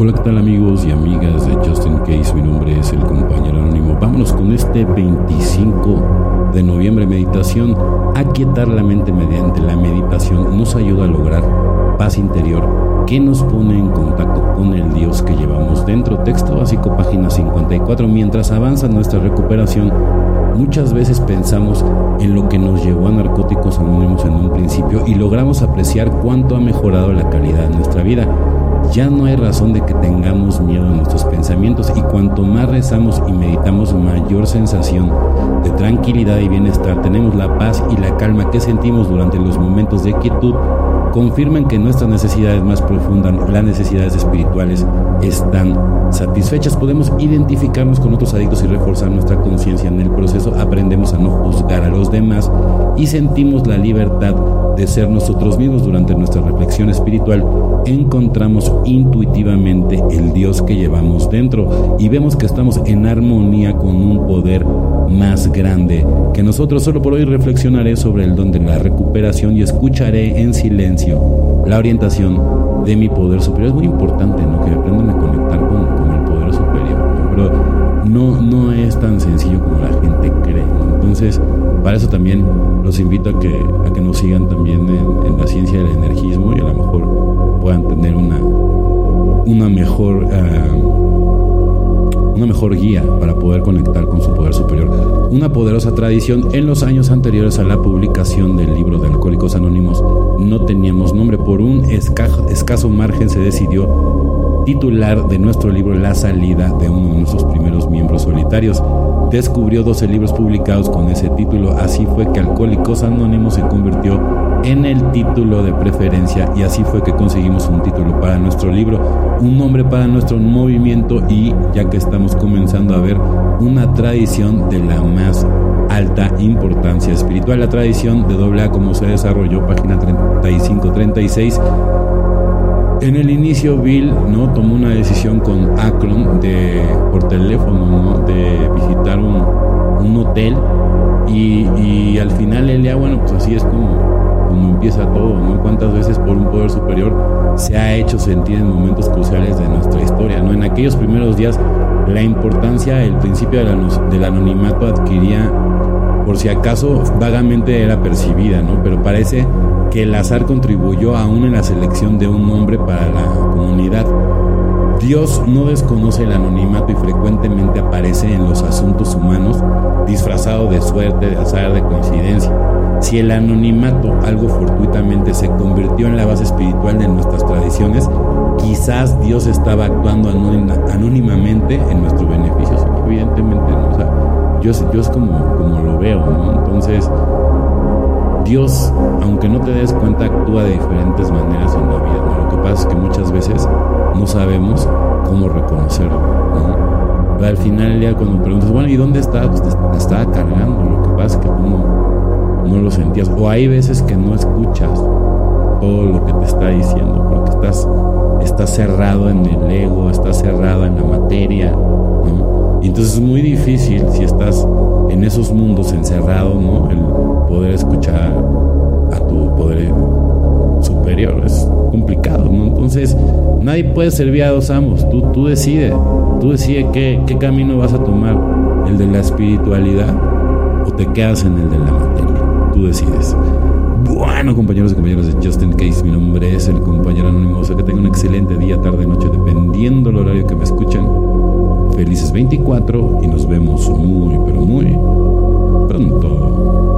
Hola, ¿qué tal amigos y amigas de Justin Case? Mi nombre es el compañero anónimo. Vámonos con este 25 de noviembre meditación. Aquietar la mente mediante la meditación nos ayuda a lograr paz interior que nos pone en contacto con el Dios que llevamos dentro. Texto básico, página 54. Mientras avanza nuestra recuperación, muchas veces pensamos en lo que nos llevó a Narcóticos Anónimos en un principio y logramos apreciar cuánto ha mejorado la calidad de nuestra vida. Ya no hay razón de que tengamos miedo en nuestros pensamientos y cuanto más rezamos y meditamos mayor sensación de tranquilidad y bienestar tenemos. La paz y la calma que sentimos durante los momentos de quietud confirman que nuestras necesidades más profundas, las necesidades espirituales, están satisfechas. Podemos identificarnos con otros adictos y reforzar nuestra conciencia. En el proceso aprendemos a no juzgar a los demás y sentimos la libertad de ser nosotros mismos durante nuestra reflexión espiritual. Encontramos intuitivamente el Dios que llevamos dentro y vemos que estamos en armonía con un poder más grande que nosotros. Solo por hoy reflexionaré sobre el don de la recuperación y escucharé en silencio la orientación de mi poder superior. Es muy importante ¿no? que aprendan a conectar con, con el poder superior, pero no, no es tan sencillo como la gente cree. Entonces, para eso también los invito a que, a que nos sigan también en, la ciencia del energismo y a lo mejor puedan tener una, una mejor... Uh, una mejor guía para poder conectar con su poder superior. Una poderosa tradición en los años anteriores a la publicación del libro de Alcohólicos Anónimos no teníamos nombre. Por un escaso margen se decidió titular de nuestro libro La salida de uno de nuestros primeros miembros solitarios. Descubrió 12 libros publicados con ese título, así fue que Alcohólicos Anónimos se convirtió en el título de preferencia y así fue que conseguimos un título para nuestro libro, un nombre para nuestro movimiento y ya que estamos comenzando a ver una tradición de la más alta importancia espiritual, la tradición de AA como se desarrolló, página 35-36. En el inicio Bill no tomó una decisión con Akron de por teléfono de visitar un, hotel y, y, al final él ya bueno pues así es como como empieza todo, ¿no? Cuántas veces por un poder superior se ha hecho sentir en momentos cruciales de nuestra historia, ¿no? En aquellos primeros días la importancia, el principio del anonimato adquiría, por si acaso, vagamente era percibida, ¿no? Pero parece que el azar contribuyó aún en la selección de un hombre para la comunidad. Dios no desconoce el anonimato y frecuentemente aparece en los asuntos humanos disfrazado de suerte, de azar, de coincidencia. Si el anonimato, algo fortuitamente, se convirtió en la base espiritual de nuestras tradiciones, quizás Dios estaba actuando anónimamente en nuestro beneficio. Evidentemente, ¿no? o sea, yo, es como, como lo veo, ¿no? Entonces, Dios, aunque no te des cuenta, actúa de diferentes maneras en la vida. Lo que pasa es que muchas veces no sabemos cómo reconocerlo. ¿no? al final ya cuando preguntas, bueno, ¿y dónde está? Pues te, estaba cargando. Lo que pasa es que tú no, no lo sentías. O hay veces que no escuchas todo lo que te está diciendo porque estás, estás cerrado en el ego, estás cerrado en la materia. ¿no? Y entonces es muy difícil si estás en esos mundos encerrado, ¿no? El poder escuchar Nadie puede servir a dos amos. Tú, tú decides. Tú decides qué, qué camino vas a tomar. ¿El de la espiritualidad o te quedas en el de la materia? Tú decides. Bueno, compañeros y compañeras de Justin Case, mi nombre es el compañero anónimo. O sea que tengan un excelente día, tarde, noche, dependiendo del horario que me escuchan. Felices 24 y nos vemos muy, pero muy pronto.